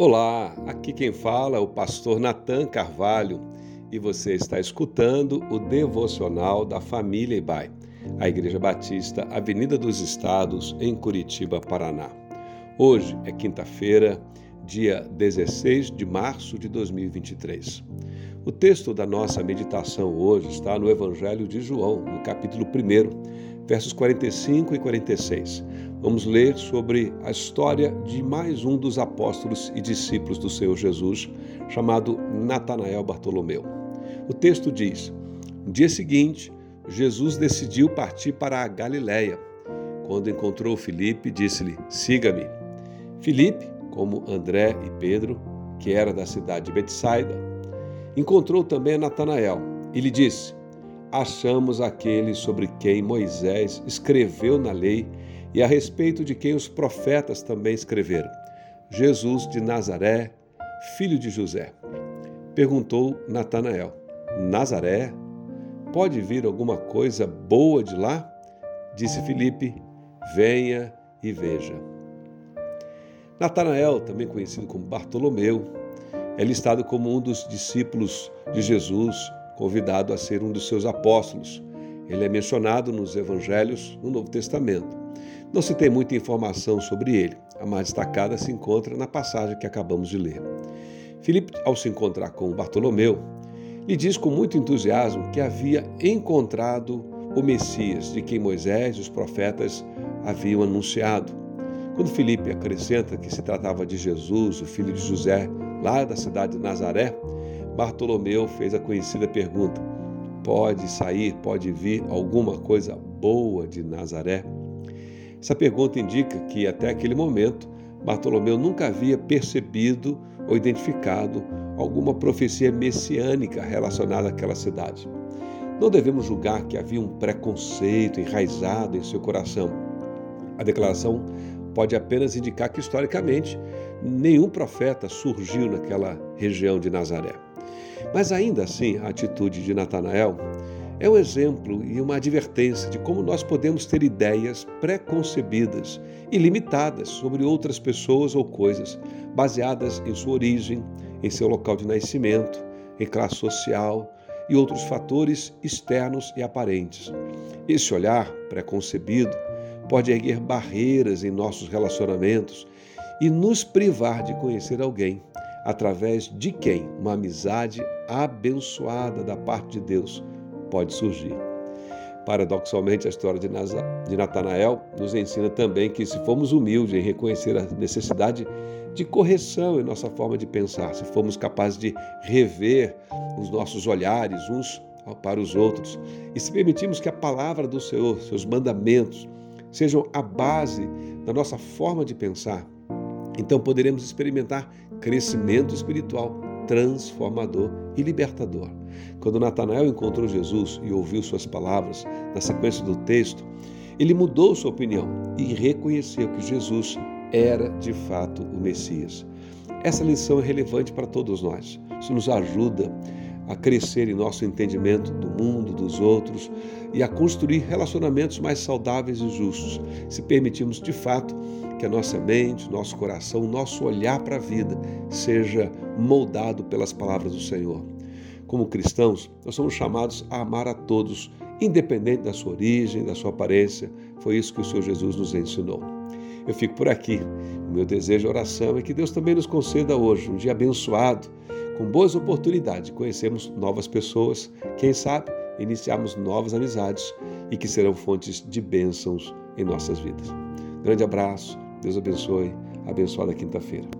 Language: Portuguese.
Olá, aqui quem fala é o pastor Nathan Carvalho e você está escutando o devocional da família Ibai, a Igreja Batista Avenida dos Estados, em Curitiba, Paraná. Hoje é quinta-feira, dia 16 de março de 2023. O texto da nossa meditação hoje está no Evangelho de João, no capítulo 1, versos 45 e 46. Vamos ler sobre a história de mais um dos apóstolos e discípulos do Senhor Jesus, chamado Natanael Bartolomeu. O texto diz: No dia seguinte, Jesus decidiu partir para a Galiléia. Quando encontrou Filipe, disse-lhe: Siga-me. Filipe, como André e Pedro, que era da cidade de Betsaida, encontrou também Natanael e lhe disse: Achamos aquele sobre quem Moisés escreveu na lei e a respeito de quem os profetas também escreveram: Jesus de Nazaré, filho de José. Perguntou Natanael: Nazaré? Pode vir alguma coisa boa de lá? Disse Filipe: Venha e veja. Natanael, também conhecido como Bartolomeu, é listado como um dos discípulos de Jesus, convidado a ser um dos seus apóstolos. Ele é mencionado nos evangelhos no Novo Testamento. Não se tem muita informação sobre ele. A mais destacada se encontra na passagem que acabamos de ler. Filipe, ao se encontrar com Bartolomeu, lhe diz com muito entusiasmo que havia encontrado o Messias, de quem Moisés e os profetas haviam anunciado. Quando Filipe acrescenta que se tratava de Jesus, o filho de José, lá da cidade de Nazaré, Bartolomeu fez a conhecida pergunta: Pode sair, pode vir alguma coisa boa de Nazaré? Essa pergunta indica que, até aquele momento, Bartolomeu nunca havia percebido ou identificado alguma profecia messiânica relacionada àquela cidade. Não devemos julgar que havia um preconceito enraizado em seu coração. A declaração pode apenas indicar que, historicamente, nenhum profeta surgiu naquela região de Nazaré. Mas ainda assim, a atitude de Natanael é um exemplo e uma advertência de como nós podemos ter ideias preconcebidas e limitadas sobre outras pessoas ou coisas, baseadas em sua origem, em seu local de nascimento, em classe social e outros fatores externos e aparentes. Esse olhar preconcebido pode erguer barreiras em nossos relacionamentos e nos privar de conhecer alguém através de quem uma amizade abençoada da parte de Deus pode surgir. Paradoxalmente, a história de Natanael nos ensina também que, se formos humildes em reconhecer a necessidade de correção em nossa forma de pensar, se formos capazes de rever os nossos olhares uns para os outros e se permitirmos que a palavra do Senhor, seus mandamentos, sejam a base da nossa forma de pensar, então poderemos experimentar crescimento espiritual transformador e libertador. Quando Natanael encontrou Jesus e ouviu suas palavras, na sequência do texto, ele mudou sua opinião e reconheceu que Jesus era de fato o Messias. Essa lição é relevante para todos nós. Isso nos ajuda a crescer em nosso entendimento do mundo, dos outros e a construir relacionamentos mais saudáveis e justos, se permitirmos de fato que a nossa mente, nosso coração, nosso olhar para a vida seja moldado pelas palavras do Senhor. Como cristãos, nós somos chamados a amar a todos, independente da sua origem, da sua aparência. Foi isso que o Senhor Jesus nos ensinou. Eu fico por aqui. O meu desejo de oração é que Deus também nos conceda hoje um dia abençoado com boas oportunidades de conhecermos novas pessoas, quem sabe iniciarmos novas amizades e que serão fontes de bênçãos em nossas vidas. Grande abraço, Deus abençoe, abençoada quinta-feira.